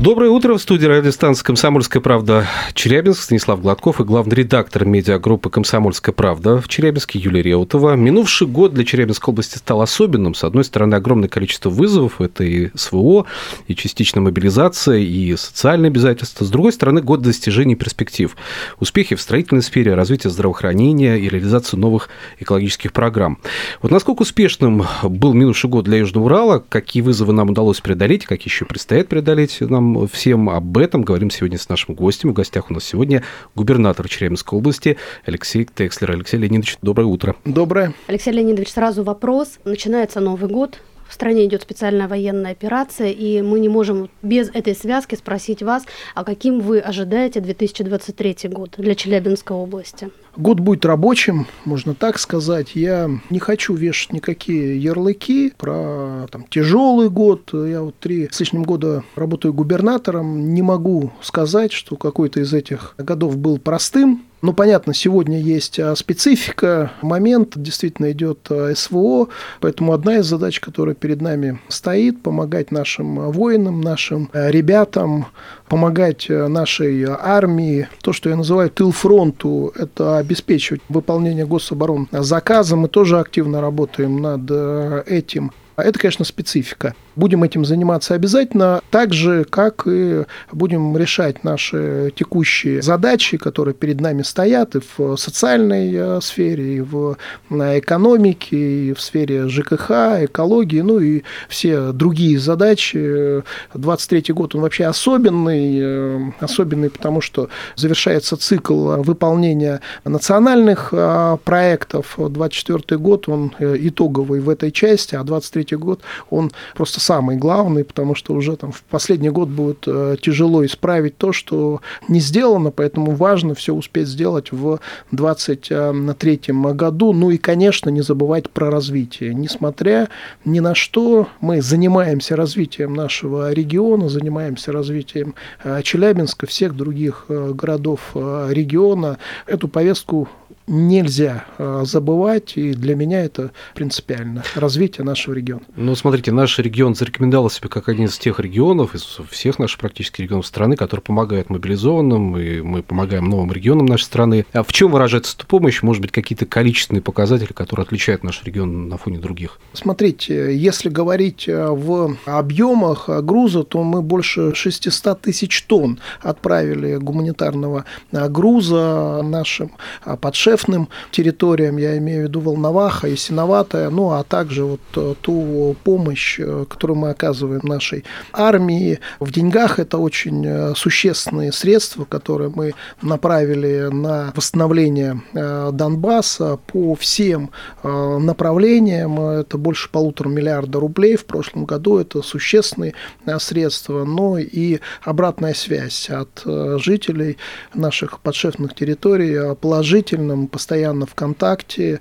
Доброе утро. В студии радиостанции «Комсомольская правда» Челябинск. Станислав Гладков и главный редактор медиагруппы «Комсомольская правда» в Челябинске Юлия Реутова. Минувший год для Челябинской области стал особенным. С одной стороны, огромное количество вызовов. Это и СВО, и частичная мобилизация, и социальные обязательства. С другой стороны, год достижений перспектив. Успехи в строительной сфере, развитие здравоохранения и реализацию новых экологических программ. Вот насколько успешным был минувший год для Южного Урала, какие вызовы нам удалось преодолеть, какие еще предстоят преодолеть нам всем об этом говорим сегодня с нашим гостем. В гостях у нас сегодня губернатор Челябинской области Алексей Текслер. Алексей Леонидович, доброе утро. Доброе. Алексей Леонидович, сразу вопрос. Начинается Новый год, в стране идет специальная военная операция, и мы не можем без этой связки спросить вас, а каким вы ожидаете 2023 год для Челябинской области? Год будет рабочим, можно так сказать. Я не хочу вешать никакие ярлыки про там, тяжелый год. Я вот три с лишним года работаю губернатором. Не могу сказать, что какой-то из этих годов был простым. Ну, понятно, сегодня есть а, специфика, момент, действительно идет а, СВО, поэтому одна из задач, которая перед нами стоит, помогать нашим воинам, нашим а, ребятам, помогать нашей армии. То, что я называю тыл фронту, это обеспечивать выполнение гособорон заказа. Мы тоже активно работаем над этим. Это, конечно, специфика. Будем этим заниматься обязательно, так же, как и будем решать наши текущие задачи, которые перед нами стоят и в социальной э, сфере, и в экономике, и в сфере ЖКХ, экологии, ну и все другие задачи. 23 год, он вообще особенный, э, особенный, потому что завершается цикл выполнения национальных э, проектов. 24 год, он итоговый в этой части, а 23 год, он просто самый главный, потому что уже там в последний год будет э, тяжело исправить то, что не сделано, поэтому важно все успеть сделать в 2023 году. Ну и, конечно, не забывать про развитие. Несмотря ни на что, мы занимаемся развитием нашего региона, занимаемся развитием э, Челябинска, всех других э, городов региона. Эту повестку нельзя забывать, и для меня это принципиально. Развитие нашего региона. Ну, смотрите, наш регион зарекомендовал себя как один из тех регионов, из всех наших практически регионов страны, которые помогают мобилизованным, и мы помогаем новым регионам нашей страны. А в чем выражается эта помощь? Может быть, какие-то количественные показатели, которые отличают наш регион на фоне других? Смотрите, если говорить э, в объемах груза, то мы больше 600 тысяч тонн отправили гуманитарного э, груза нашим э, подшефным территориям, я имею в виду Волноваха и Синоватая, ну а также вот ту помощь, которую мы оказываем нашей армии. В деньгах это очень э, существенные средства, которые мы направили на восстановление э, Донбасса по всем э, направлениям. Это больше полутора миллиарда рублей в прошлом году. Это существенные средства, но и обратная связь от жителей наших подшефных территорий положительным, постоянно в контакте.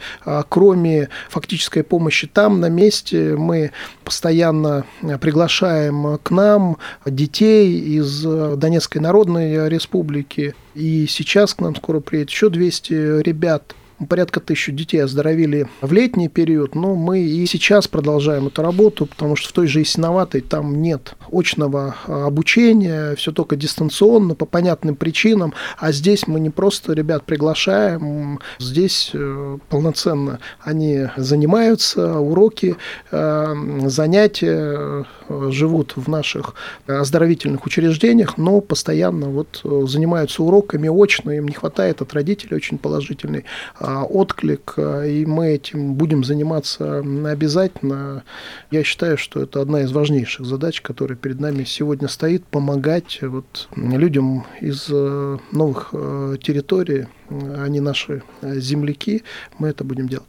Кроме фактической помощи там, на месте, мы постоянно приглашаем к нам детей из Донецкой Народной Республики. И сейчас к нам скоро приедет еще 200 ребят порядка тысячи детей оздоровили в летний период, но мы и сейчас продолжаем эту работу, потому что в той же Ясиноватой там нет очного а, обучения, все только дистанционно по понятным причинам, а здесь мы не просто ребят приглашаем, здесь э, полноценно они занимаются, уроки, э, занятия, э, живут в наших оздоровительных учреждениях, но постоянно вот занимаются уроками очно, им не хватает от родителей очень положительной а, отклик, а, и мы этим будем заниматься обязательно. Я считаю, что это одна из важнейших задач, которая перед нами сегодня стоит, помогать вот людям из э, новых э, территорий, они наши э, земляки, мы это будем делать.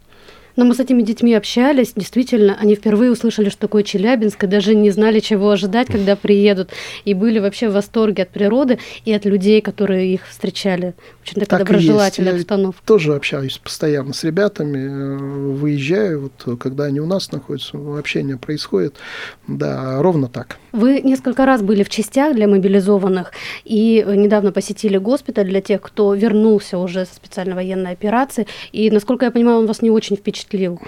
Но мы с этими детьми общались, действительно, они впервые услышали, что такое Челябинск, и даже не знали, чего ожидать, когда приедут, и были вообще в восторге от природы и от людей, которые их встречали. Очень такая Так доброжелательная есть. Я обстановка. тоже общаюсь постоянно с ребятами, э, выезжаю, вот когда они у нас находятся, общение происходит. Да, ровно так. Вы несколько раз были в частях для мобилизованных и э, недавно посетили госпиталь для тех, кто вернулся уже со специальной военной операции. И, насколько я понимаю, он вас не очень впечатлил.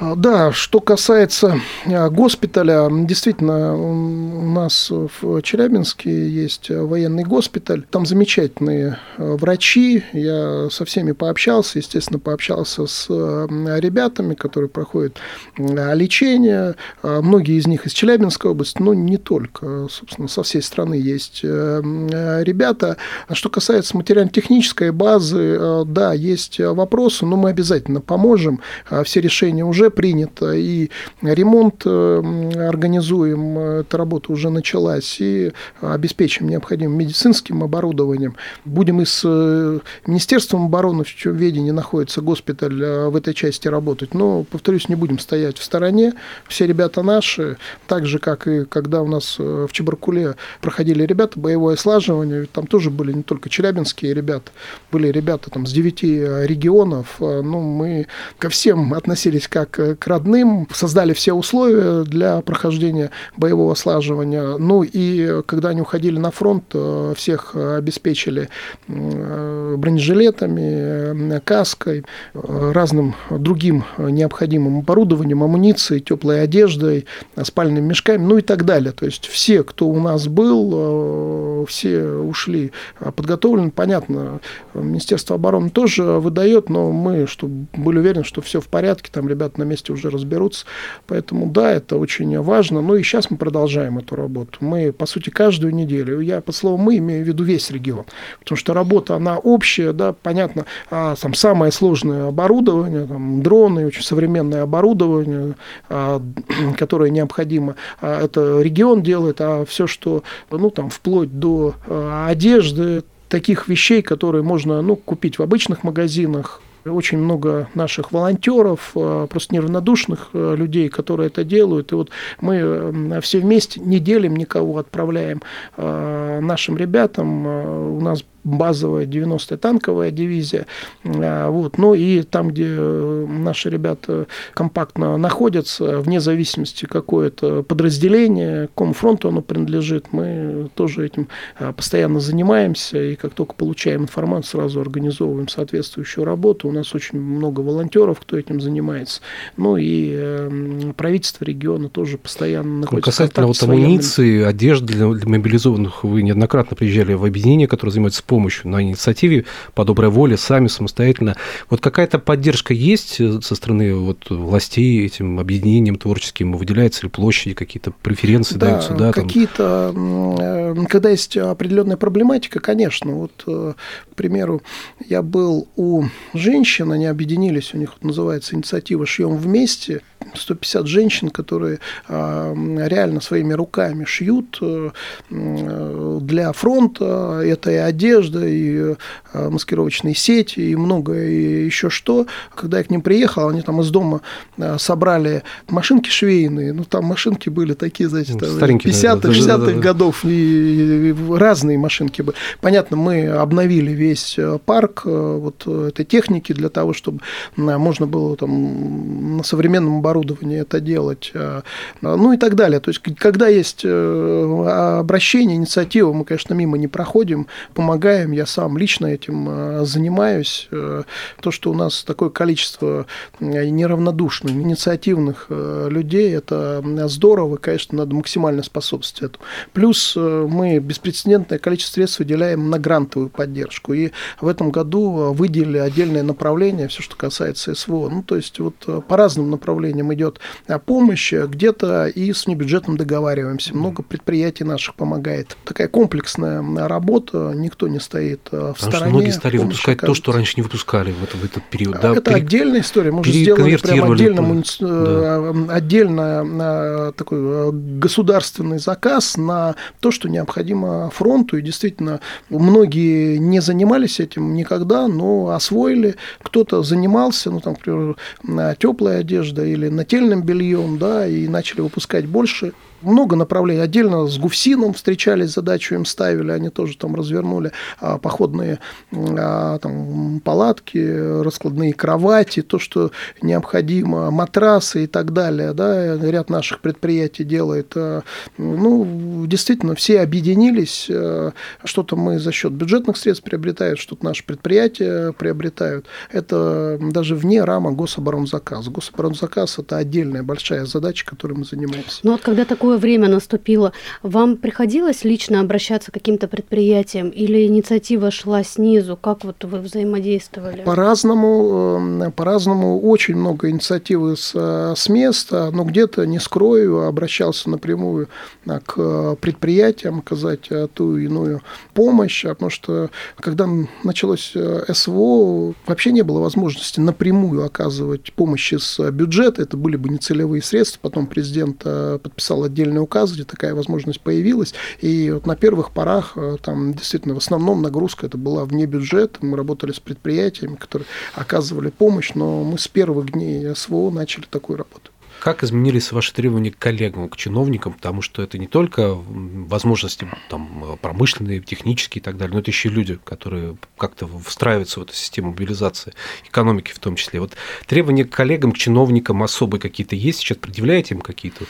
А, Да, что касается а, госпиталя, действительно, у нас в Челябинске есть военный госпиталь. Там замечательные а, врачи. Я со всеми пообщался, естественно, пообщался с ребятами, которые проходят лечение. Многие из них из Челябинской области, но не только. Собственно, со всей страны есть ребята. Что касается материально-технической базы, да, есть вопросы, но мы обязательно поможем. Все решения уже принято, и ремонт э, организуем, эта работа уже началась, и обеспечим необходимым медицинским оборудованием. Будем и с э, Министерством обороны, в чьем ведении находится госпиталь, э, в этой части работать. Но, повторюсь, не будем стоять в стороне. Все ребята наши, так же, как и когда у нас э, в Чебаркуле проходили ребята боевое слаживание, там тоже были не только челябинские ребята, были ребята там с девяти э, регионов. Э, Ну, мы ко всем относились как э, к родным, создали все условия для прохождения боевого слаживания. Ну и когда они уходили на фронт, э, всех обеспечили э, бронежилетами, э, каской, разным другим необходимым оборудованием, амуницией, теплой одеждой, спальными мешками, ну и так далее. То есть все, кто у нас был, все ушли подготовлены. Понятно, Министерство обороны тоже выдает, но мы чтобы были уверены, что все в порядке, там ребята на месте уже разберутся. Поэтому да, это очень важно. Ну и сейчас мы продолжаем эту работу. Мы, по сути, каждую неделю, я по слову мы имею в виду весь регион, потому что работа, она общая, да, понятно, а, там самое сложное оборудование, там, дроны, очень современное оборудование, а, которое необходимо, а, это регион делает, а все, что, ну, там, вплоть до а, одежды, таких вещей, которые можно ну, купить в обычных магазинах, очень много наших волонтеров, э, просто неравнодушных э, людей, которые это делают. И вот мы э, все вместе не делим никого, отправляем нашим ребятам. У нас базовая 90-я танковая дивизия. А, Вот. Ну и там, где э, наши ребята компактно находятся, вне зависимости, какое это подразделение, какому фронту оно принадлежит, мы тоже этим а, постоянно занимаемся. И как только получаем информацию, сразу организовываем соответствующую работу. У нас очень много волонтеров, кто этим занимается. Ну и э, правительство региона тоже постоянно Ну, находится в Касательно вот амуниции, одежды для мобилизованных, вы неоднократно приезжали в объединение, которое занимается помощью на инициативе по доброй воле, сами самостоятельно. Вот какая-то поддержка есть э, со стороны вот властей этим объединением творческим? Выделяются ли площади, какие-то преференции Да, даются? Да, там? какие-то, м, э, когда есть определенная проблематика, конечно, вот, э, к примеру, я был у женщин, они объединились, у них называется инициатива «Шьем вместе», 150 женщин, которые а, реально своими руками шьют для фронта, это и одежда, и э, маскировочные сети, и многое и еще что. Когда я к ним приехал, они там из дома э, собрали машинки швейные, ну там машинки были такие, знаете, Ну, там, старенькие, 50-х, наверное, 60-х да-да-да. годов, и, разные машинки были. Понятно, мы обновили весь э, парк вот этой техники для того, чтобы можно было там на современном оборудовании это делать, э, ну и так далее. То есть, когда есть э, обращение, инициатива, мы, конечно, мимо не проходим, помогаем, я сам лично этим э, занимаюсь. Э, То, что у нас такое количество неравнодушных, инициативных э, людей, это здорово, конечно, надо максимально способствовать этому. Плюс мы беспрецедентное количество средств выделяем на грантовую поддержку. И в этом году выделили отдельное направление, все, что касается СВО. Ну, то есть вот по разным направлениям идет помощь, где-то и с внебюджетом договариваемся. Много предприятий наших помогает. Такая комплексная работа, никто не стоит э, в Потому стороне. что многие стали выпускать то, оказывать. что раньше не выпускали в, это- в этот период. Да, это Пере- отдельная история. Мы же сделали прям отдельно, муници- э, отдельно э, такой э, государственный заказ на то, что необходимо фронту. И действительно, многие не занимались этим никогда, но освоили. Кто-то занимался, ну, там, например, теплой одеждой или нательным бельем, да, и начали выпускать больше. Много направлений. Отдельно с Гуфсином встречались, задачу им ставили, они тоже там развернули а, походные а, там, палатки, раскладные кровати, то, что необходимо, матрасы и так далее. Да, ряд наших предприятий делает. А, Ну, действительно, все объединились. Что-то мы за счет бюджетных средств приобретаем, что-то наши предприятия приобретают. Это даже вне рамок гособоронзаказа. Гособоронзаказ – это отдельная большая задача, которой мы занимаемся. Но вот когда такое время наступило, вам приходилось лично обращаться к каким-то предприятиям или инициатива шла снизу? Как вот вы взаимодействовали? По-разному, э, по-разному. Очень много инициативы с, э, с места, но где-то, не скрою, обращался напрямую а, к предприятиям, оказать э, ту иную помощь, потому что когда началось э, СВО, вообще не было возможности напрямую оказывать помощь из бюджета, это были бы нецелевые средства, потом президент э, подписал отдельный указ, где такая возможность появилась, и вот на первых порах э, там действительно в основном нагрузка это была вне бюджета, мы работали с предприятиями, которые оказывали помощь, но мы с первых дней СВО начали такую работу. Как изменились ваши требования к коллегам, к чиновникам? Потому что это не только возможности там, промышленные, технические и так далее, но это еще и люди, которые как-то встраиваются в эту систему мобилизации, экономики в том числе. Вот требования к коллегам, к чиновникам особые какие-то есть? Сейчас предъявляете им какие-то?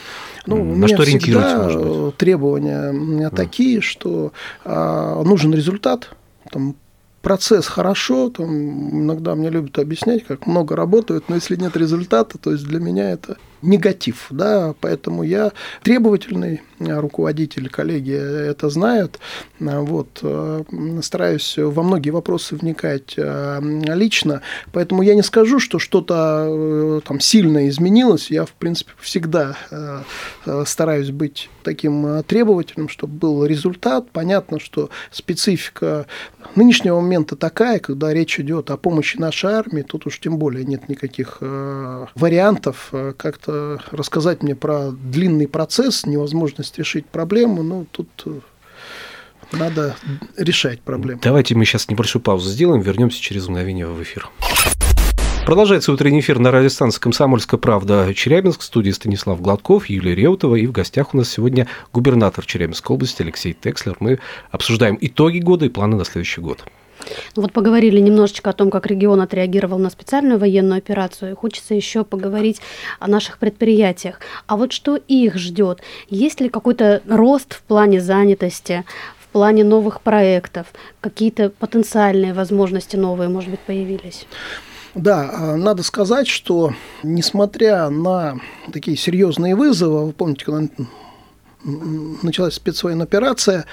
Ну, На что ориентируете, всегда может быть? требования такие, что а, нужен результат, там, процесс хорошо, там, иногда мне любят объяснять, как много работают, но если нет результата, то есть для меня это негатив, да, поэтому я требовательный э, руководитель, коллеги это знают, А, вот, э, стараюсь во многие вопросы вникать э, лично, поэтому я не скажу, что что-то э, там сильно изменилось, я, в принципе, всегда э, э, стараюсь быть таким э, требовательным, чтобы был результат, понятно, что специфика нынешнего момента такая, когда речь идет о помощи нашей армии, тут уж тем более нет никаких э, вариантов э, рассказать мне про длинный процесс, невозможность решить проблему, ну, тут э, надо решать проблему. Давайте мы сейчас небольшую паузу сделаем, вернемся через мгновение в эфир. Продолжается утренний эфир на радиостанции «Комсомольская правда» Челябинск. В студии Станислав Гладков, Юлия Реутова. И в гостях у нас сегодня губернатор Челябинской области Алексей Текслер. Мы обсуждаем итоги года и планы на следующий год. Ну Вот поговорили немножечко о том, как регион отреагировал на специальную военную операцию. Хочется еще поговорить о наших предприятиях. А вот что их ждет? Есть ли какой-то рост в плане занятости, в плане новых проектов? Какие-то потенциальные возможности новые, может быть, появились? Да, а, надо сказать, что несмотря на такие серьезные вызовы, вы помните, когда началась спецвоенная операция,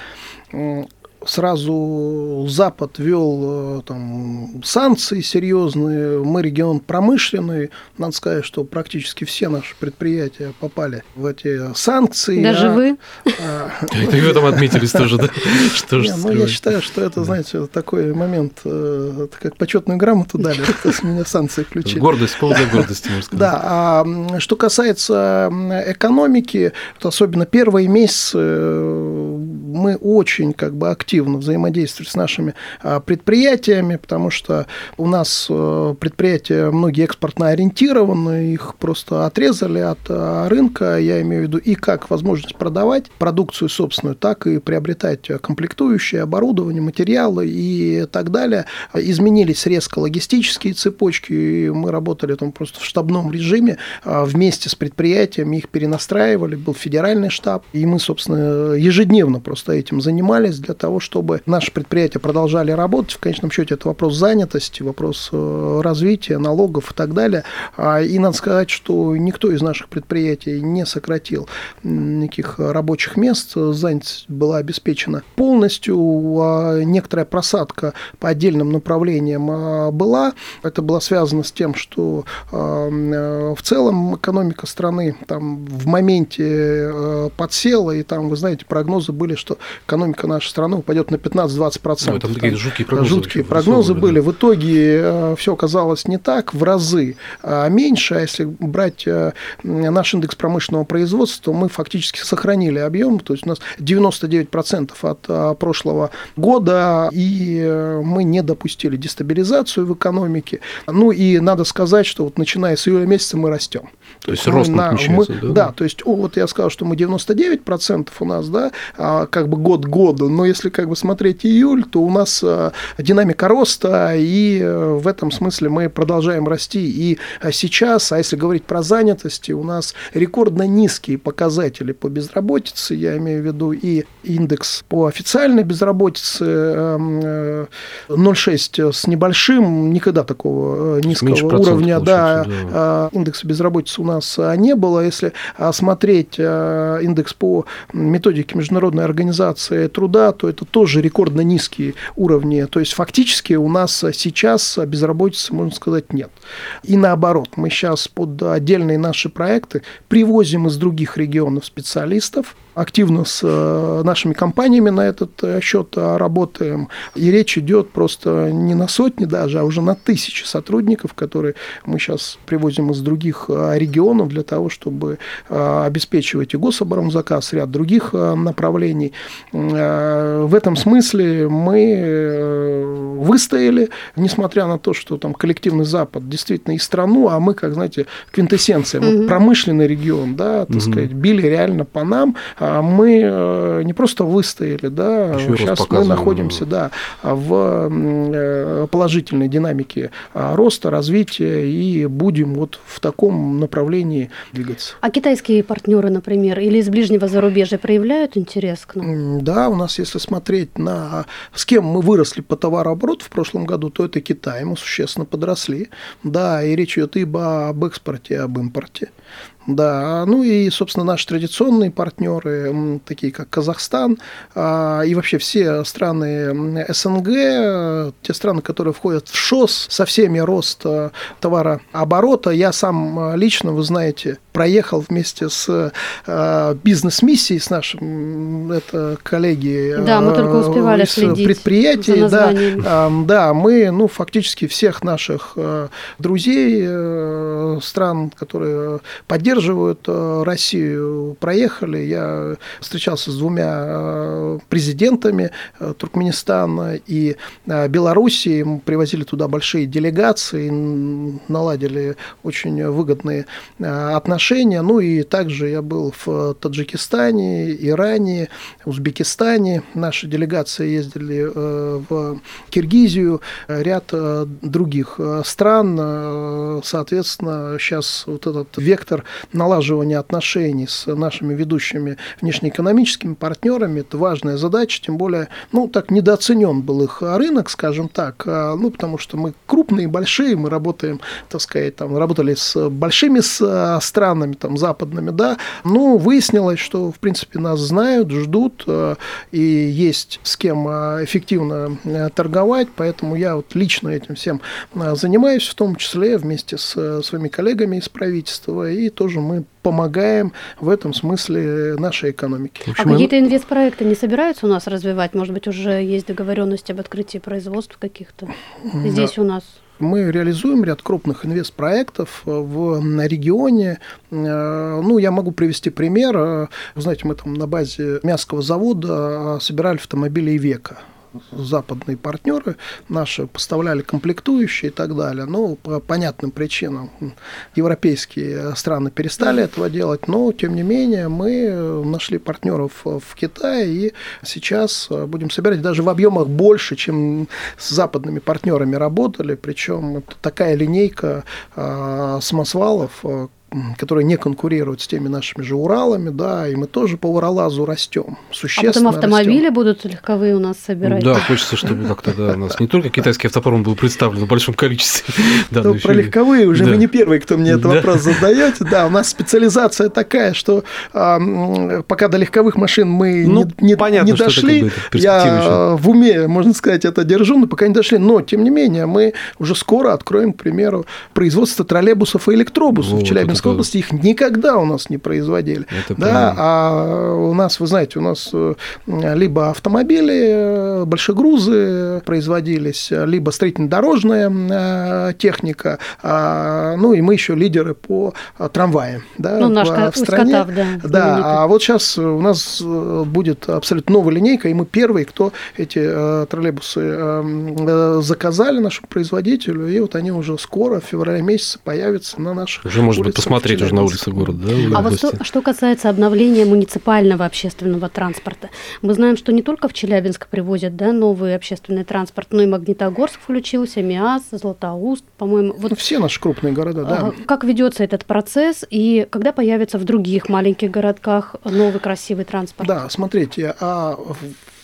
сразу Запад ввел э, там, санкции серьезные, мы регион промышленный, надо сказать, что практически все наши предприятия попали в эти санкции. Даже а- вы? а, и в этом отметились тоже, да? Что не, же ну, я считаю, что это, знаете, такой момент, э, это как почетную грамоту дали, то есть меня санкции включили. Гордость, повод для гордости, можно сказать. Да, а что касается экономики, то особенно первые месяцы э, мы очень как бы активно взаимодействовали с нашими а, предприятиями, потому что у нас э, предприятия многие экспортно ориентированы, их просто отрезали от а, рынка, я имею в виду и как возможность продавать продукцию собственную, так и приобретать комплектующие, оборудование, материалы и так далее. Изменились резко логистические цепочки, и мы работали там просто в штабном режиме а, вместе с предприятиями, их перенастраивали, был федеральный штаб, и мы, собственно, ежедневно просто этим занимались для того, чтобы наши предприятия продолжали работать. В конечном счете это вопрос занятости, вопрос э, развития, налогов и так далее. А, И надо сказать, что никто из наших предприятий не сократил никаких рабочих мест, занятость была обеспечена полностью, а некоторая просадка по отдельным направлениям а, была. Это было связано с тем, что м, в целом экономика страны там в моменте э, подсела, и там, вы знаете, прогнозы были, что экономика нашей страны упадет на 15-20%. Ну, это какие-то жуткие прогнозы. Жуткие прогнозы были. В итоге все оказалось не так, в разы а меньше. А если брать э, наш индекс промышленного производства, то мы фактически сохранили объем. То есть у нас 99% от а, прошлого года, и э, мы не допустили дестабилизацию в экономике. Ну и надо сказать, что вот начиная с июля месяца мы растем. То есть рост отмечается, мы, да? Да, то есть о, вот я сказал, что мы 99% у нас, да, а, как бы год году, но если как бы смотреть июль, то у нас а, динамика роста, и э, в этом смысле мы продолжаем расти. И а, сейчас, а если говорить про занятость, у нас рекордно низкие показатели по безработице, я имею в виду и индекс по официальной безработице эм, э, 0,6 с небольшим, никогда такого э, низкого уровня, да, получается, а, индекса безработицы у нас не было. Если смотреть индекс по методике Международной организации труда, то это тоже рекордно низкие уровни. То есть фактически у нас сейчас безработицы, можно сказать, нет. И наоборот, мы сейчас под отдельные наши проекты привозим из других регионов специалистов, активно с э, нашими компаниями на этот э, счет э, работаем. И речь идет просто не на сотни даже, а уже на тысячи сотрудников, которые мы сейчас привозим из других регионов для того, чтобы обеспечивать и гособоронзаказ, ряд других направлений. В этом смысле мы выстояли, несмотря на то, что там коллективный Запад действительно и страну, а мы, как знаете, квинтэссенция, угу. вот промышленный регион, да, так угу. сказать, били реально по нам, а мы э, не просто выстояли, да, Еще сейчас мы находимся, да, в э, положительной динамике а, роста, развития и будем вот в таком направлении двигаться. А китайские партнеры, например, или из ближнего зарубежья проявляют интерес к нам? Да, у нас, если смотреть на с кем мы выросли по товарообороту в прошлом году, то это Китай, мы существенно подросли. Да, и речь идет ибо об экспорте, об импорте. Да, ну и, собственно, наши традиционные партнеры, такие как Казахстан а, и вообще все страны СНГ, те страны, которые входят в ШОС, со всеми рост э, товарооборота. Я сам э, лично, вы знаете, проехал вместе с э, бизнес-миссией, с нашим это коллеги да, мы только успевали из предприятий. Да, да, мы ну, фактически всех наших друзей, стран, которые поддерживают поддерживают э, Россию, проехали. Я встречался с двумя э, президентами э, Туркменистана и Белоруссии. Мы привозили туда большие делегации, наладили очень выгодные отношения. Ну и также я был в Таджикистане, Иране, Узбекистане. Наши делегации ездили в Киргизию, ряд других стран. Соответственно, сейчас вот этот вектор налаживание отношений с нашими ведущими внешнеэкономическими партнерами – это важная задача, тем более, ну, так недооценен был их рынок, скажем так, а, ну, потому что мы крупные, большие, мы работаем, так сказать, там, работали с большими с странами, там, западными, да, ну, выяснилось, что, в принципе, нас знают, ждут, а, и есть с кем а, эффективно торговать, поэтому я вот лично этим всем занимаюсь, в том числе вместе с своими коллегами из правительства, и тоже тоже мы помогаем в этом смысле нашей экономике. А какие-то инвестпроекты не собираются у нас развивать? Может быть, уже есть договоренность об открытии производств каких-то здесь да. у нас? мы реализуем ряд крупных инвестпроектов в регионе. Э, ну, я могу привести пример. Вы знаете, мы там на базе мясского завода собирали автомобили века западные партнеры наши поставляли комплектующие и так далее. Но по понятным причинам европейские страны перестали этого делать, но тем не менее мы нашли партнеров в Китае и сейчас будем собирать даже в объемах больше, чем с западными партнерами работали. Причем такая линейка а, самосвалов, которые не конкурируют с теми нашими же Уралами, да, и мы тоже по Уралазу растем, существенно А потом автомобили растем. будут легковые у нас собирать. Да, хочется, чтобы как-то да, у нас не только китайский автопром был представлен в большом количестве. Да, ну, про легковые уже да. вы не первый, кто мне этот да. вопрос задаете. Да, у нас специализация такая, что а, пока до легковых машин мы ну, не, не, понятно, не дошли, я в уме, можно сказать, это держу, но пока не дошли. Но, тем не менее, мы уже скоро откроем, к примеру, производство троллейбусов и электробусов вот, в Челябинской Челябинской области их никогда у нас не производили. Это да, правильно. а у нас, вы знаете, у нас э, либо автомобили, э, большегрузы производились, либо строительно-дорожная э, техника, а, ну и мы еще лидеры по трамваям. Да, Ну, наш в, стране. Усть-Катав, да, Да, знаменитый. а вот сейчас у нас будет абсолютно новая линейка, и мы первые, кто эти троллейбусы заказали нашему производителю, и вот они уже скоро, в феврале месяце, появятся на наших Уже можно будет улицах посмотреть уже на улице города, да? А вот что, что касается обновления муниципального общественного транспорта, мы знаем, что не только в Челябинск привозят да, новый общественный транспорт, но и Магнитогорск включился, МИАС, Златоуст, по-моему. Вот Ну, все наши крупные города, да. а, Как ведется этот процесс и когда появится в других маленьких городках новый красивый транспорт? Да, смотрите, а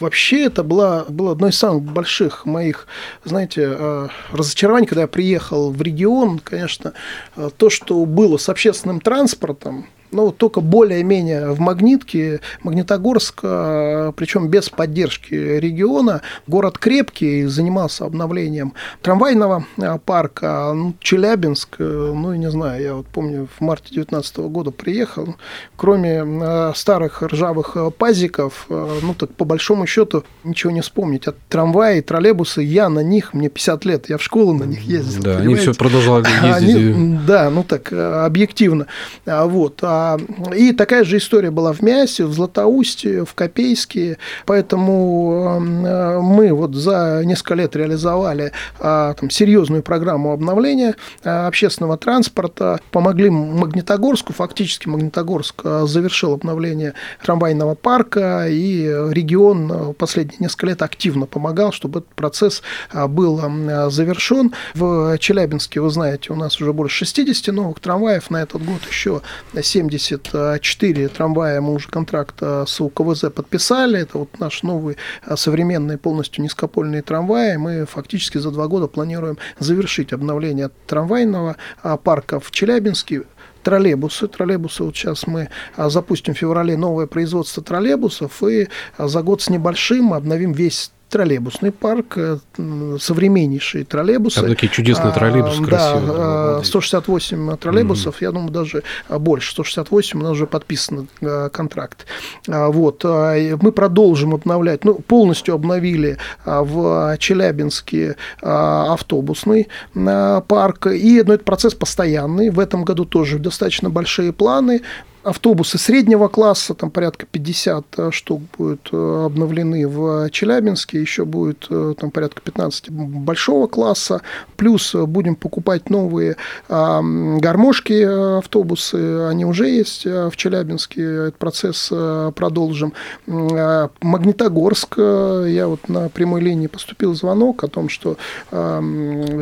вообще это было, было одно из самых больших моих, знаете, э, разочарований, когда я приехал в регион, конечно, э, то, что было с общественным транспортом, ну, только более-менее в Магнитке, Магнитогорск, э, причем без поддержки региона, город крепкий, занимался обновлением трамвайного э, парка, Ну, Челябинск, э, ну, не знаю, я вот помню, в марте 2019 года приехал, кроме э, старых ржавых э, пазиков, э, ну, так по большому счету ничего не вспомнить. От трамвая и троллейбусы я на них, мне 50 лет, я в школу на них ездил. Да, они понимаете? все продолжали ездить. Они- да, ну так, э, объективно. А, Вот. А, И такая же история была в Мясе, в Златоусте, в Копейске. Поэтому э, мы вот за несколько лет реализовали а, там, серьезную программу обновления а, общественного транспорта. Помогли Магнитогорску. Фактически Магнитогорск а, завершил обновление трамвайного парка. И регион последние несколько лет активно помогал, чтобы этот процесс а, был а, завершен. В Челябинске, вы знаете, у нас уже больше 60 новых трамваев. На этот год еще 74 трамвая мы уже контракт а, с УКВЗ подписали. Это вот наш новый а, современный полностью низкопольный трамвай. Мы фактически за два года планируем завершить обновление трамвайного а, парка в Челябинске троллейбусы. Троллейбусы вот сейчас мы а, запустим в феврале новое производство троллейбусов и а, за год с небольшим обновим весь троллейбусный парк, э, современнейшие троллейбусы. Там такие чудесные А, троллейбусы Да, красивые. а, 168 троллейбусов, я думаю, даже больше. 168 у нас уже подписан а, контракт. А, Вот. а, Мы продолжим обновлять, ну, полностью обновили в Челябинске автобусный парк. И ну, это процесс постоянный. В этом году тоже достаточно большие планы. Автобусы среднего класса, там порядка 50 штук будут э, обновлены в Челябинске, еще будет э, там порядка 15 большого класса, плюс э, будем покупать новые а, гармошки э, автобусы, они уже есть э, в Челябинске, этот процесс э, продолжим. А, Магнитогорск, э, я вот на прямой линии поступил звонок о том, что а,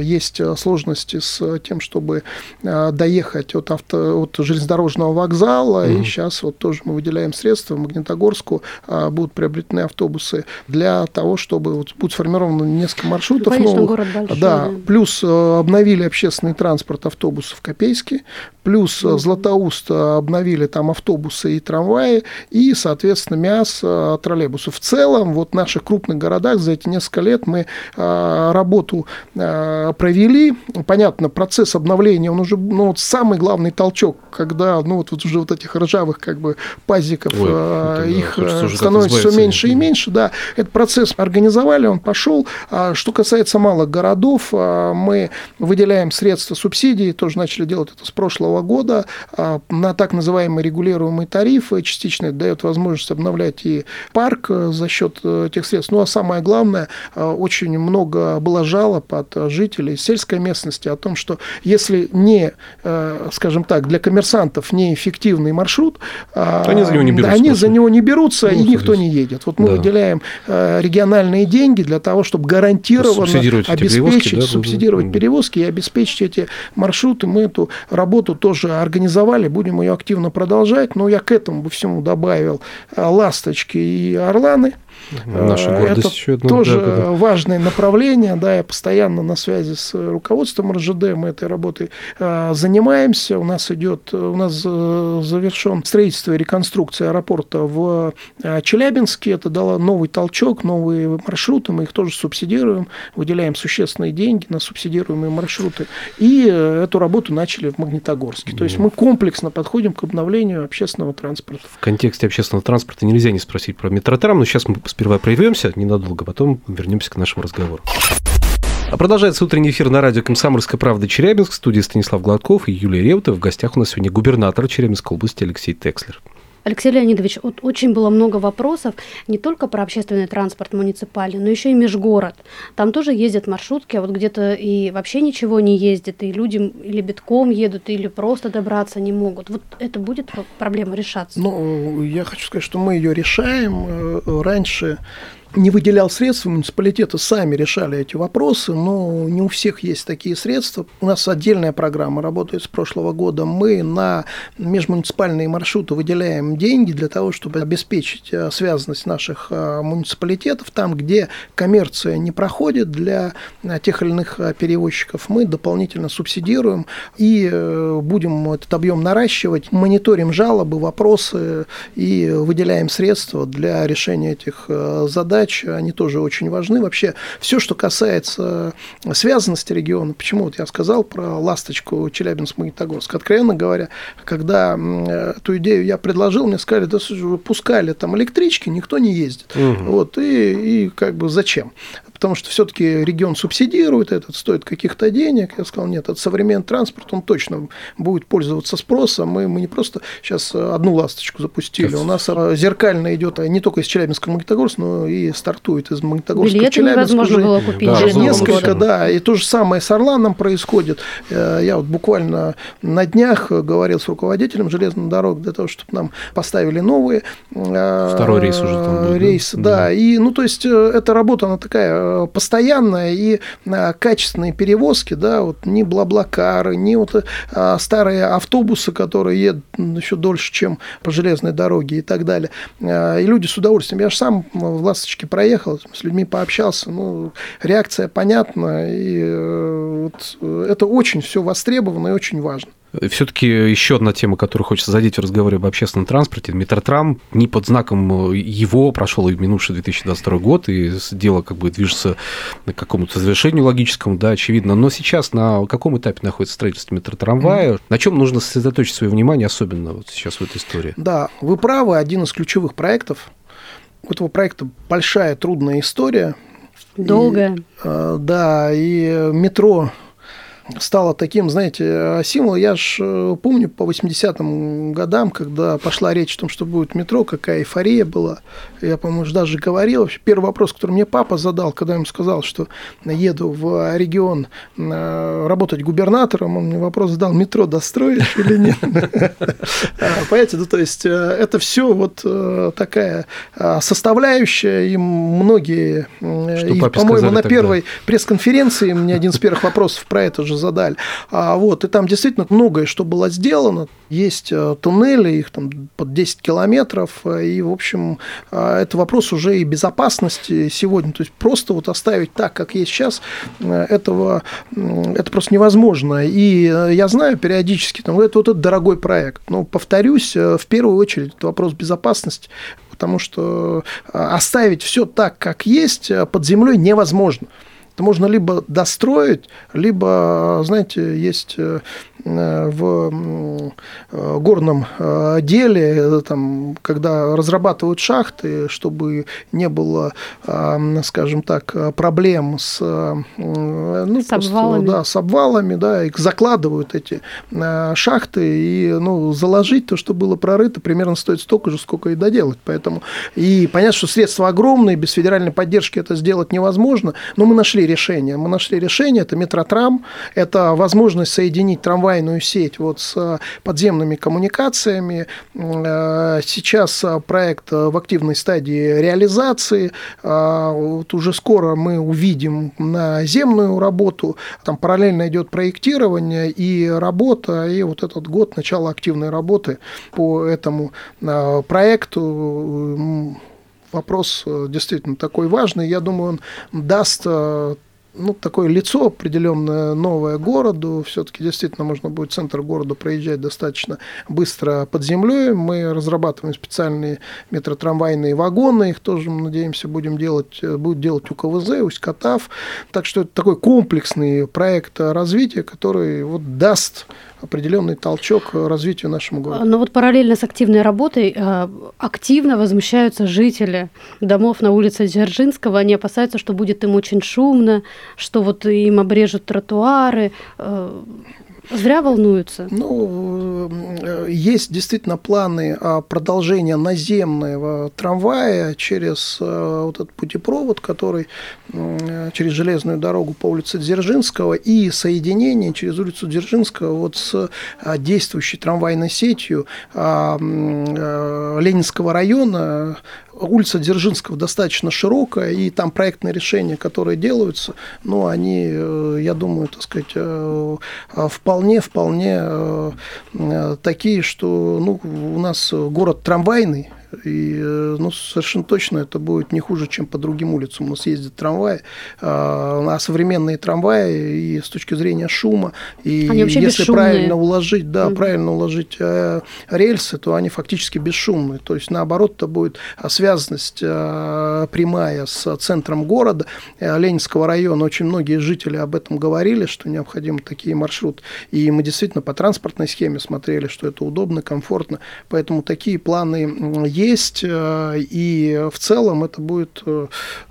есть э, сложности с тем, чтобы э, доехать от, авто, от железнодорожного вокзала, и сейчас вот тоже мы выделяем средства в Магнитогорску, а, будут приобретены автобусы для того, чтобы вот будет сформировано несколько маршрутов Конечно, новых. город большой, да, да. плюс э, обновили общественный транспорт автобусов в Копейске, плюс э, Златоуст э, обновили там автобусы и трамваи, и, соответственно, МИАС э, троллейбусы. В целом, вот в наших крупных городах за эти несколько лет мы э, работу э, провели. Понятно, процесс обновления, он уже, ну, вот самый главный толчок, когда, ну, вот, вот уже вот этих ржавых, как бы, пазиков, Ой, э, это их э, становится все меньше и меньше, да. Этот процесс организовали, он пошел. А Что касается малых городов, а, мы выделяем средства субсидий, тоже начали делать это с прошлого года, а, на так называемые регулируемые тарифы. Частично это дает возможность обновлять и парк э, за счет э, этих средств. Ну, а самое главное, э, очень много было жалоб от э, жителей сельской местности о том, что если не, э, скажем так, для коммерсантов неэффективный маршрут, а, Они за него не берутся Они за него не берутся, Ну, и никто не едет. Вот мы Да. выделяем э, региональные деньги для того, чтобы гарантированно Субсидировать эти перевозки, обеспечить, да, субсидировать перевозки и обеспечить эти маршруты. Мы эту работу тоже организовали, будем ее активно продолжать. Но я к этому бы всему добавил э, ласточки и орланы. Наша Э, гордость Это еще одна, тоже да, да, да. важное направление, да, я постоянно на связи с руководством РЖД, мы этой работой э, занимаемся, у нас идет, у нас э, завершен строительство и реконструкция аэропорта в э, Челябинске, это дало новый толчок, новые маршруты, мы их тоже субсидируем, выделяем существенные деньги на субсидируемые маршруты, и э, эту работу начали в Магнитогорске. То есть мы комплексно подходим к обновлению общественного транспорта. В контексте общественного транспорта нельзя не спросить про метротрам, но сейчас мы сперва прервемся ненадолго, потом вернемся к нашему разговору. А Продолжается утренний эфир на радио «Комсомольская правда» Челябинск. В студии Станислав Гладков и Юлия Реутова. В гостях у нас сегодня губернатор Челябинской области Алексей Текслер. Алексей Леонидович, вот очень было много вопросов не только про общественный транспорт муниципальный, но еще и межгород. Там тоже ездят маршрутки, а вот где-то и вообще ничего не ездит, и люди или битком едут, или просто добраться не могут. Вот это будет проблема решаться? Ну, я хочу сказать, что мы ее решаем. Э, Раньше не выделял средства, муниципалитеты сами решали эти вопросы, но не у всех есть такие средства. У нас отдельная программа работает с прошлого года. Мы на межмуниципальные маршруты выделяем деньги для того, чтобы обеспечить э, связанность наших э, муниципалитетов. Там, где коммерция не проходит для э, тех или иных перевозчиков, мы дополнительно субсидируем и будем этот объем наращивать, мониторим жалобы, вопросы и выделяем средства для решения этих э, задач. Они тоже очень важны. Вообще, все, что касается связанности региона, почему вот я сказал про ласточку Челябинск-Магнитогорск, откровенно говоря, когда эту идею я предложил, мне сказали, да пускали там электрички, никто не ездит. Вот, и, и как бы зачем? Потому что все-таки регион субсидирует, этот стоит каких-то денег. Я сказал, нет, это современный транспорт, он точно будет пользоваться спросом. Мы, мы не просто сейчас одну ласточку запустили. У нас э, зеркально идет не только из Челябинска в Магнитогорск, но и стартует из Магнитогорска в Билеты Челябинск. невозможно уже- было купить. Да, уже несколько, да. да. И то же самое с Орланом происходит. Э, Я вот буквально на днях говорил с руководителем железных дорог для того, чтобы нам поставили новые э, Второй рейс уже там будет, да? рейсы, да. И, ну, то есть, э, эта работа, она такая э, постоянная, и э, качественные перевозки, да, вот ни блаблакары, ни вот э, старые автобусы, которые едут еще дольше, чем по железной дороге и так далее. Э, И люди с удовольствием. Я же сам в «Ласточке» проехал, с людьми пообщался, ну, реакция понятна, и э, вот э, это очень все востребовано и очень важно. Все-таки еще одна тема, которую хочется задеть в разговоре об общественном транспорте. Метротрам не под знаком его прошел и минувший 2022 год, и дело как бы движется к какому-то завершению логическому, да, очевидно. Но сейчас на каком этапе находится строительство метротрамвая? На чем нужно сосредоточить свое внимание, особенно вот сейчас в этой истории? Да, вы правы, один из ключевых проектов. У этого проекта большая, трудная история. Долгая. Э, Да, и метро стало таким, знаете, символом. Я же помню по 80-м годам, когда пошла речь о том, что будет метро, какая эйфория была. Я, по-моему, даже говорил. Вообще, первый вопрос, который мне папа задал, когда я ему сказал, что еду в регион э, работать губернатором, он мне вопрос задал, метро достроишь или нет? А, Понимаете, ну, то есть э, это все вот э, такая составляющая, и многие, э, по-моему, на первой пресс-конференции мне один из первых вопросов про это же задали. А, вот, и там действительно многое, что было сделано. Есть э, туннели, их там под 10 километров, э, и, в общем, э, это вопрос уже и безопасности сегодня. То есть просто вот оставить так, как есть сейчас, этого, это просто невозможно. И я знаю периодически, там, это вот этот дорогой проект. Но, повторюсь, в первую очередь это вопрос безопасности, потому что оставить все так, как есть, под землей невозможно. Это можно либо достроить, либо, знаете, есть э, в э, горном э, деле, там, когда разрабатывают шахты, чтобы не было, скажем так, проблем с, ну, С обвалами. да, с обвалами, да, их закладывают эти шахты, и ну, заложить то, что было прорыто, примерно стоит столько же, сколько и доделать. Поэтому и понятно, что средства огромные, без федеральной поддержки это сделать невозможно, но мы нашли решение. Мы нашли решение, это метротрам, это возможность соединить трамвайную сеть вот с подземными коммуникациями. Э, Сейчас э, проект э, в активной стадии реализации. Э, Вот уже скоро мы увидим наземную работу. Там параллельно идет проектирование и работа. И вот этот год начала активной работы по этому э, проекту вопрос э, действительно такой важный. Я думаю, он даст э, ну, такое лицо определенное новое городу. Все-таки действительно можно будет центр города проезжать достаточно быстро под землей. Мы разрабатываем специальные метротрамвайные вагоны. Их тоже, надеемся, будем делать, э, будет делать УКВЗ, Усть-Катав. Так что это такой комплексный проект развития, который вот даст определенный толчок развитию нашему городу. Но вот параллельно с активной работой э, активно возмущаются жители домов на улице Дзержинского. Они опасаются, что будет им очень шумно, что вот им обрежут тротуары. Э, Зря волнуются. Ну, э, есть действительно планы продолжения наземного трамвая через э, вот этот путепровод, который через железную дорогу по улице Дзержинского и соединение через улицу Дзержинского вот с действующей трамвайной сетью Ленинского района улица Дзержинского достаточно широкая, и там проектные решения, которые делаются, ну, они, э, я думаю, так сказать, э, вполне, вполне э, такие, что ну, у нас город трамвайный, и ну, совершенно точно это будет не хуже, чем по другим улицам. У нас ездят трамваи, а современные трамваи и с точки зрения шума, и они если бесшумные. правильно уложить, да, mm правильно уложить рельсы, то они фактически бесшумные. То есть наоборот, это будет связанность прямая с центром города Ленинского района. Очень многие жители об этом говорили, что необходимы такие маршруты. И мы действительно по транспортной схеме смотрели, что это удобно, комфортно. Поэтому такие планы есть есть, э, и в целом это будет э,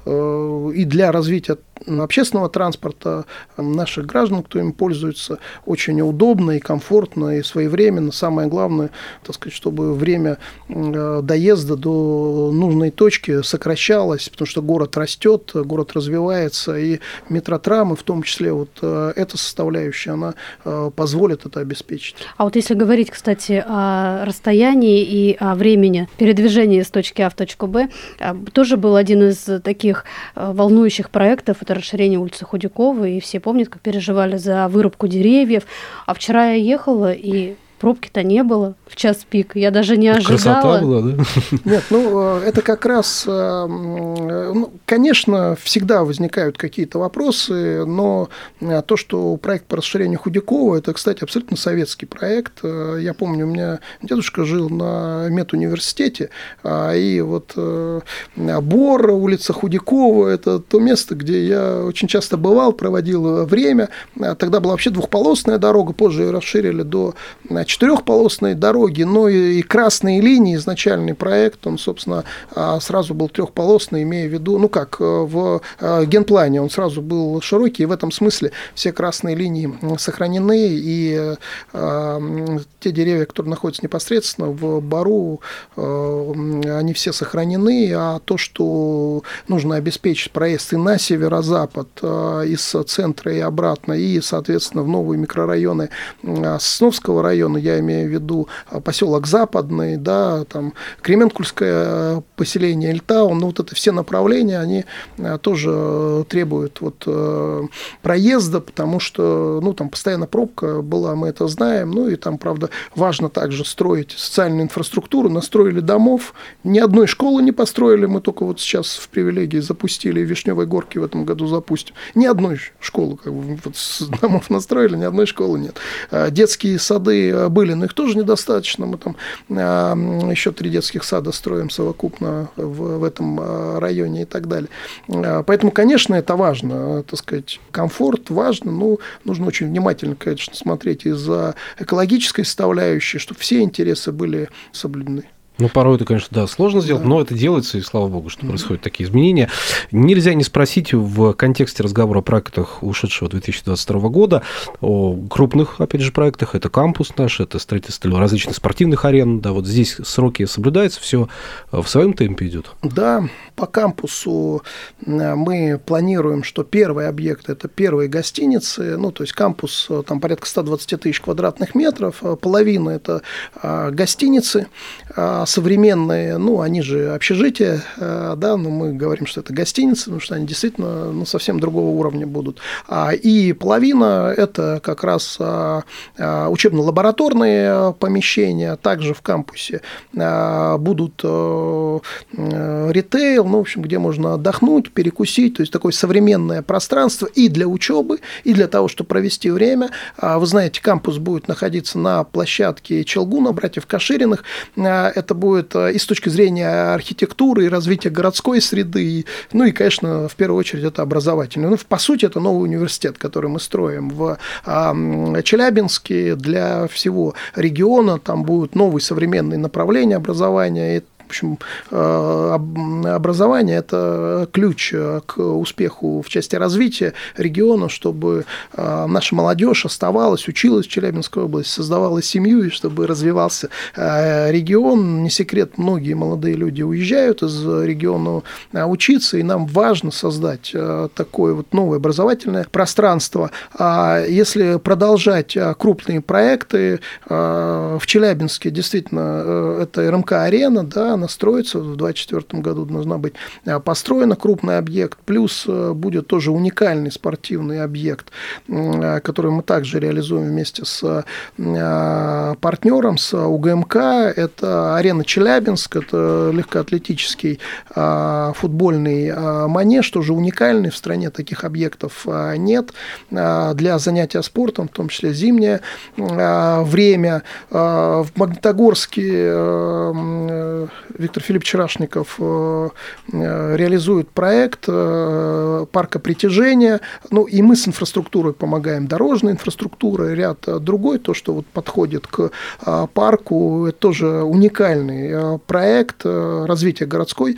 э, и для развития общественного транспорта наших граждан, кто им пользуется, очень удобно и комфортно и своевременно. Самое главное, так сказать, чтобы время э, доезда до нужной точки сокращалось, потому что город растет, город развивается, и метротрамы, в том числе вот э, эта составляющая, она э, позволит это обеспечить. А вот если говорить, кстати, о расстоянии и о времени передвижения с точки А в точку Б, тоже был один из таких волнующих проектов, это расширение улицы Худякова, и все помнят, как переживали за вырубку деревьев. А вчера я ехала, и пробки-то не было в час пик. Я даже не ожидала. Красота была, да? Нет, ну, э, это как раз, э, э, ну, конечно, всегда возникают какие-то вопросы, но то, что проект по расширению Худякова, это, кстати, абсолютно советский проект. Я помню, у меня дедушка жил на медуниверситете, а, и вот Бор, улица Худякова, это то место, где я очень часто бывал, проводил время. Тогда была вообще двухполосная дорога, позже ее расширили до четырехполосной дороги, но и красные линии, изначальный проект, он, собственно, а, сразу был трехполосный, имея в виду, ну как, э, в э, генплане он сразу был широкий, и в этом смысле все красные линии сохранены, и э, те деревья, которые находятся непосредственно в Бару, они все сохранены, а то, что нужно обеспечить проезд и на северо-запад, из центра и обратно, и, соответственно, в новые микрорайоны Сосновского района, я имею в виду а, поселок Западный, да, там Кременкульское э, поселение Эльтаун, ну вот это все направления, они э, тоже требуют вот э, проезда, потому что, ну, там постоянно пробка была, мы это знаем, ну, и там, правда, важно также строить социальную инфраструктуру, настроили домов, ни одной школы не построили, мы только вот сейчас в привилегии запустили, Вишневой горке в этом году запустим, ни одной школы, как бы, вот домов настроили, ни одной школы нет. Детские сады были, но их тоже недостаточно. Мы там а, еще три детских сада строим совокупно в, в этом а, районе и так далее. А, поэтому, конечно, это важно, так сказать, комфорт важно, но нужно очень внимательно, конечно, смотреть из-за экологической составляющей, чтобы все интересы были соблюдены. Ну, порой это, конечно, да, сложно сделать, да. но это делается, и слава богу, что mm-hmm. происходят такие изменения. Нельзя не спросить в контексте разговора о проектах ушедшего 2022 года, о крупных, опять же, проектах. Это кампус наш, это строительство различных спортивных арен. Да, вот здесь сроки соблюдаются, все в своем темпе идет. Да, по кампусу э, мы планируем, что первый объект – это первые гостиницы, ну, то есть кампус, э, там порядка 120 тысяч квадратных метров, э, половина – это гостиницы, современные, ну, они же общежития, да, но мы говорим, что это гостиницы, потому что они действительно ну, совсем другого уровня будут. И половина – это как раз учебно-лабораторные помещения, также в кампусе будут ритейл, ну, в общем, где можно отдохнуть, перекусить, то есть такое современное пространство и для учебы, и для того, чтобы провести время. А, вы знаете, кампус будет находиться на площадке Челгуна, братьев Кашириных. А, это будет а, и с точки зрения архитектуры, и развития городской среды, ну и, конечно, в первую очередь это образовательный. Ну, по сути, это новый университет, который мы строим в Челябинске для всего региона. Там будут новые современные направления образования общем, э, образование – это ключ э, к успеху в части развития региона, чтобы э, наша молодежь оставалась, училась в Челябинской области, создавала семью, и чтобы развивался регион. Не секрет, многие молодые люди уезжают из региона учиться, и нам важно создать такое вот новое образовательное пространство. А если продолжать крупные проекты, в Челябинске действительно это РМК-арена, да, она строится, в 2024 году должна быть а, построена крупный объект, плюс э, будет тоже уникальный спортивный объект, э, который мы также реализуем вместе с э, партнером, с УГМК, это арена Челябинск, это легкоатлетический футбольный манеж, тоже уникальный, в стране таких объектов нет, для занятия спортом, в том числе зимнее время. В Магнитогорске Виктор Филипп Чарашников э, э, реализует проект э, парка притяжения, ну и мы с инфраструктурой помогаем, дорожная инфраструктура, ряд другой, то, что вот подходит к парку, это тоже уникальный проект развития городской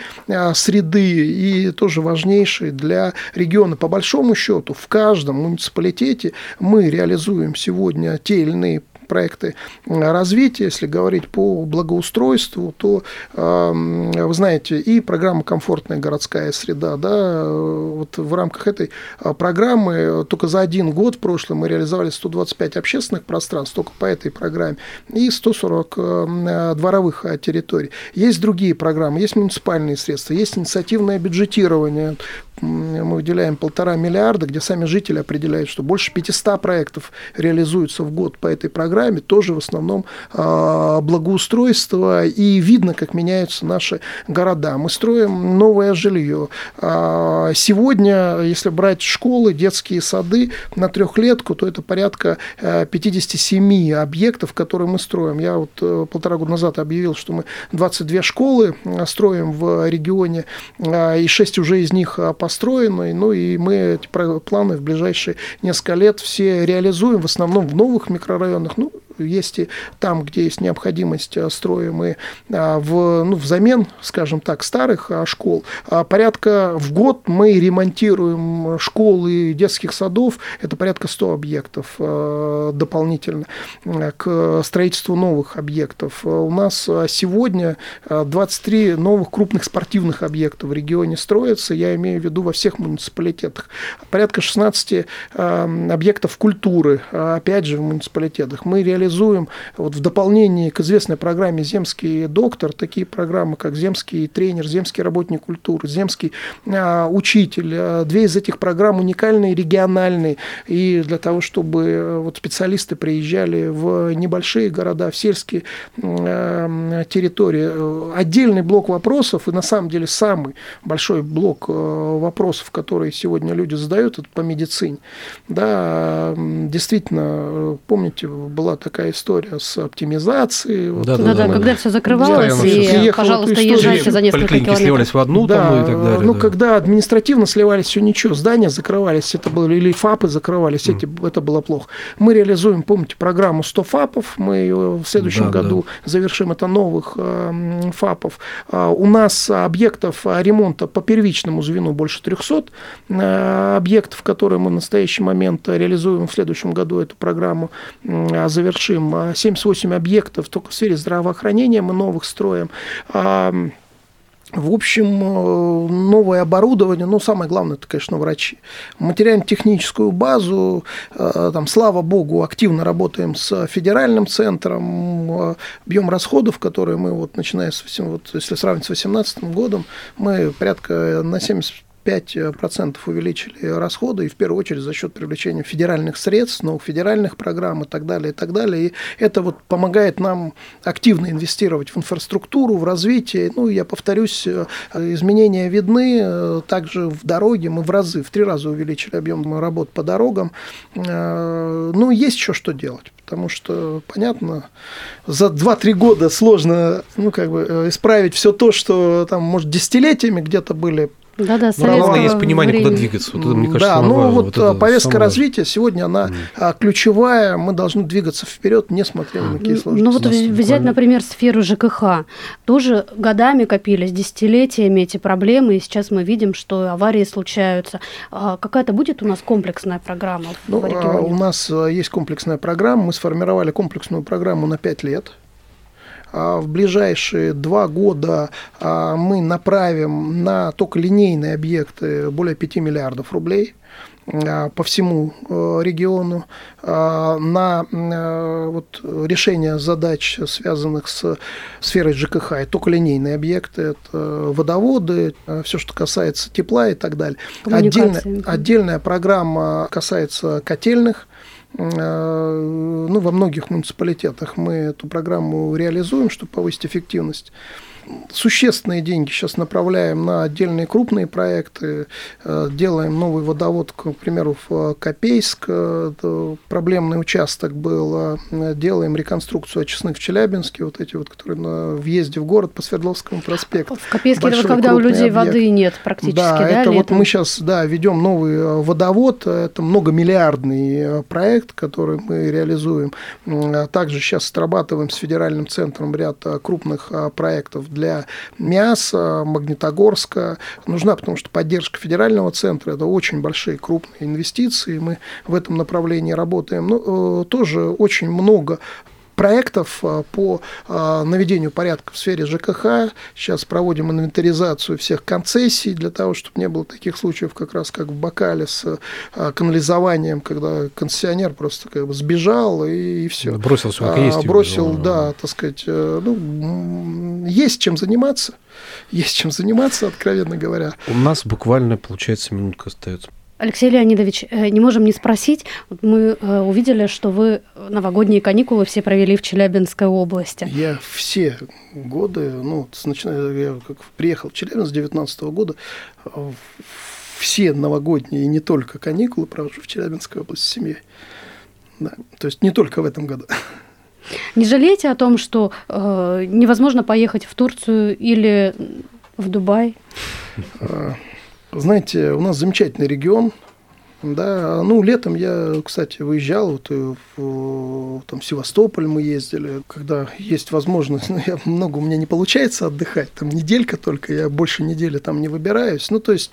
среды и тоже важнейший для региона. По большому счету, в каждом муниципалитете мы реализуем сегодня те или иные проекты развития, если говорить по благоустройству, то, вы знаете, и программа «Комфортная городская среда», да, вот в рамках этой а, программы только за один год в прошлом мы реализовали 125 общественных пространств, только по этой программе, и 140 э, дворовых территорий. Есть другие программы, есть муниципальные средства, есть инициативное бюджетирование, мы выделяем полтора миллиарда, где сами жители определяют, что больше 500 проектов реализуются в год по этой программе, тоже в основном а, благоустройство, и видно, как меняются наши города. Мы строим новое жилье. А, сегодня, если брать школы, детские сады на трехлетку, то это порядка 57 э, объектов, которые мы строим. Я вот э, полтора года назад объявил, что мы 22 школы э, строим в регионе, и 6 уже из них построены, ну и мы эти планы в ближайшие несколько лет все реализуем, в основном в новых микрорайонах, есть и там, где есть необходимость, э, строим мы а, в, ну, взамен, скажем так, старых а, школ. А порядка в год мы ремонтируем школы детских садов, это порядка 100 объектов э, дополнительно э, к строительству новых объектов. У нас сегодня 23 новых крупных спортивных объектов в регионе строятся, я имею в виду во всех муниципалитетах. Порядка 16 объектов культуры, опять же, в муниципалитетах. Мы реализуем реализуем вот в дополнение к известной программе «Земский доктор» такие программы, как «Земский тренер», «Земский работник культуры», «Земский а, учитель». А, две из этих программ уникальные, региональные. И для того, чтобы э, вот специалисты приезжали в небольшие города, в сельские а, территории. Отдельный блок вопросов, и на самом деле самый большой блок э, вопросов, которые сегодня люди задают, это по медицине. Да, действительно, помните, была такая такая история с оптимизацией. Да, вот, да, да, да, когда все закрывалось, и, пожалуйста, езжайте за несколько километров. сливались в одну да, там, и так далее. Ну, да. когда административно сливались, все ничего, здания закрывались, это было, или ФАПы закрывались, mm. эти, это было плохо. Мы реализуем, помните, программу 100 ФАПов, мы ее в следующем да, году да. завершим, это новых э, ФАПов. Э, у нас объектов ремонта по первичному звену больше 300 э, объектов, которые мы в настоящий момент реализуем в следующем году эту программу, э, завершим завершим 78 объектов только в сфере здравоохранения, мы новых строим. В общем, э, новое оборудование, ну, самое главное, это, конечно, врачи. Материально-техническую базу, э, там, слава богу, активно работаем с федеральным центром, э, объем расходов, которые мы, вот, начиная с, вот, если сравнить с 2018 годом, мы порядка на 70 5% увеличили расходы, и в первую очередь за счет привлечения федеральных средств, новых федеральных программ и так далее, и так далее. И это вот помогает нам активно инвестировать в инфраструктуру, в развитие. Ну, я повторюсь, э, изменения видны. Э, также в дороге мы в разы, в три раза увеличили объем работ по дорогам. Э, ну, есть еще что делать потому что, понятно, за 2-3 года сложно ну, как бы, исправить все то, что там, может, десятилетиями где-то были да, да, Но главное есть понимание, времени. куда двигаться. Вот это, мне кажется, да, ну вот, вот повестка самое... развития сегодня она mm. ключевая. Мы должны двигаться вперед, несмотря на какие сложности. Ну вот взять, например, сферу ЖКХ. Тоже годами копились, десятилетиями эти проблемы, и сейчас мы видим, что аварии случаются. А какая-то будет у нас комплексная программа ну, в регионе? У нас есть комплексная программа. Мы сформировали комплексную программу на 5 лет. А в ближайшие два года а, мы направим на только линейные объекты более 5 миллиардов рублей а, по всему э, региону на э, вот, решение задач, связанных с сферой ЖКХ. И только линейные объекты, это водоводы, э, все, что касается тепла и так далее. Отдельная, отдельная программа касается котельных ну, во многих муниципалитетах мы эту программу реализуем, чтобы повысить эффективность существенные деньги сейчас направляем на отдельные крупные проекты. Э, делаем новый водовод, к примеру, в Копейск. Э, проблемный участок был. Э, делаем реконструкцию очистных в Челябинске, вот эти вот, которые на въезде в город по Свердловскому проспекту. В Копейске это когда у людей объект. воды нет практически, да? да это летом? вот мы сейчас, да, ведем новый водовод. Это многомиллиардный проект, который мы реализуем. Также сейчас срабатываем с федеральным центром ряд крупных проектов для мяса, Магнитогорска нужна, потому что поддержка федерального центра – это очень большие крупные инвестиции, мы в этом направлении работаем. Но ну, э, тоже очень много проектов а, по а, наведению порядка в сфере ЖКХ. Сейчас проводим инвентаризацию всех концессий для того, чтобы не было таких случаев, как раз как в Бакале с а, канализованием, когда концессионер просто как бы сбежал и, и все. Бросил все, есть. Бросил, да, так сказать, э, ну, есть чем заниматься. Есть чем заниматься, откровенно говоря. У нас буквально, получается, минутка остается. Алексей Леонидович, э, не можем не спросить. Мы э, увидели, что вы новогодние каникулы все провели в Челябинской области. Я все годы, ну, начиная, я как приехал в Челябинск с 2019 года, все новогодние и не только каникулы провожу в Челябинской области с семьей. Да, то есть не только в этом году. Не жалеете о том, что э, невозможно поехать в Турцию или в Дубай? Знаете, у нас замечательный регион, да, ну, летом я, кстати, выезжал, вот в, в там, Севастополь мы ездили, когда есть возможность, ну, я, много у меня не получается отдыхать, там неделька только, я больше недели там не выбираюсь. Ну, то есть,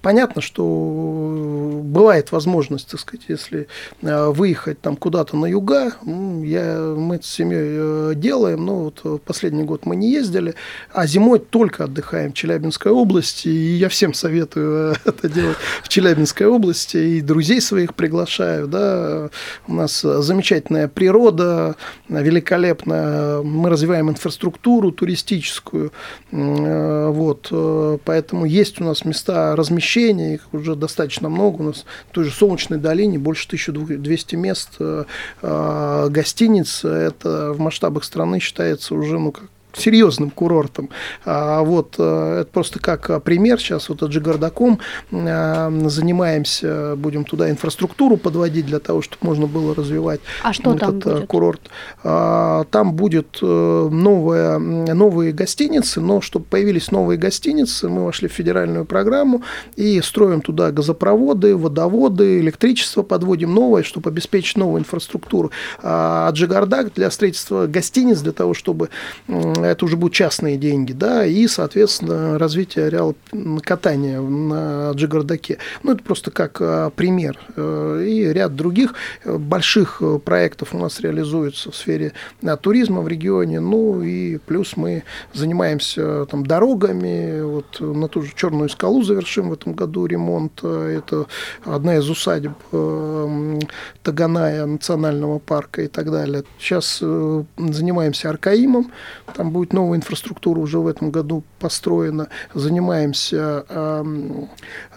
понятно, что бывает возможность, так сказать, если а, выехать там куда-то на юга, я, мы с семьей э, делаем, но вот последний год мы не ездили, а зимой только отдыхаем в Челябинской области, и я всем советую это делать в Челябинской области, и друзей своих приглашаю, да, у нас замечательная природа, великолепная, мы развиваем инфраструктуру туристическую, вот, поэтому есть у нас места размещения, их уже достаточно много, у нас в той же Солнечной долине больше 1200 мест э, гостиниц, это в масштабах страны считается уже, ну, как серьезным курортом. А, вот, э, это просто как пример. Сейчас вот Аджигардаком э, занимаемся, будем туда инфраструктуру подводить для того, чтобы можно было развивать а что этот там э, будет? курорт. А, там будет новая, новые гостиницы, но чтобы появились новые гостиницы, мы вошли в федеральную программу и строим туда газопроводы, водоводы, электричество подводим новое, чтобы обеспечить новую инфраструктуру. А Аджигардак для строительства гостиниц, для того, чтобы это уже будут частные деньги, да, и, соответственно, развитие реал катания на Джигардаке. Ну, это просто как а, пример. Э, и ряд других больших проектов у нас реализуется в сфере туризма в регионе. Ну, и плюс мы занимаемся там дорогами, вот на ту же Черную скалу завершим в этом году ремонт. Это одна из усадеб Таганая национального парка и так далее. Сейчас э, занимаемся Аркаимом, там будет новая инфраструктура уже в этом году построена. Занимаемся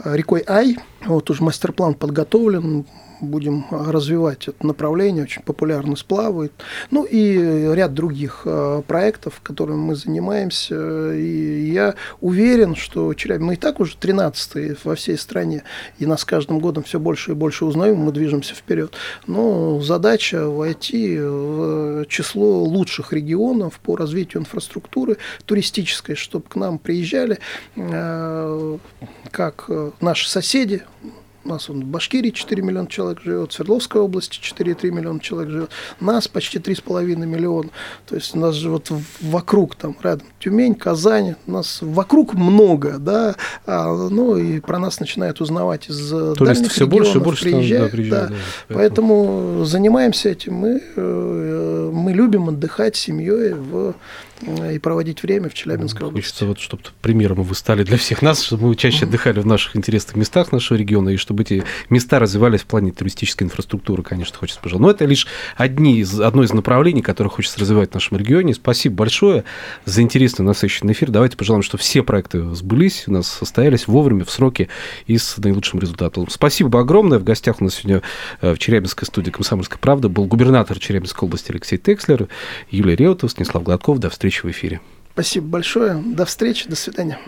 рекой Ай, вот уже мастер-план подготовлен, будем развивать это направление, очень популярны сплавы. Ну и ряд других э, проектов, которыми мы занимаемся. И я уверен, что Челябинск, мы и так уже 13 во всей стране, и нас каждым годом все больше и больше узнаем, мы движемся вперед. Но задача войти в число лучших регионов по развитию инфраструктуры туристической, чтобы к нам приезжали э, как наши соседи, у нас он в Башкирии 4 миллиона человек живет, в Свердловской области 4,3 миллиона человек живет. Нас почти 3,5 миллиона. То есть у нас же вот вокруг там рядом Тюмень, Казань, у нас вокруг много, да, а, ну и про нас начинают узнавать из То дальних все больше и больше приезжают, там, да, приезжают, да. да. Поэтому занимаемся этим. Мы, э, мы любим отдыхать с семьей в и проводить время в Челябинской области. Хочется вот, чтобы примером вы стали для всех нас, чтобы мы чаще отдыхали в наших интересных местах нашего региона, и чтобы эти места развивались в плане туристической инфраструктуры, конечно, хочется пожелать. Но это лишь одни из, одно из направлений, которые хочется развивать в нашем регионе. Спасибо большое за интересный, насыщенный эфир. Давайте пожелаем, чтобы все проекты сбылись, у нас состоялись вовремя, в сроки и с наилучшим результатом. Спасибо огромное. В гостях у нас сегодня э, в Челябинской студии «Комсомольская правда» был губернатор Челябинской области Алексей Текслер, Юлия Реутов, Станислав Гладков. До встречи встречи в эфире. Спасибо большое. До встречи. До свидания.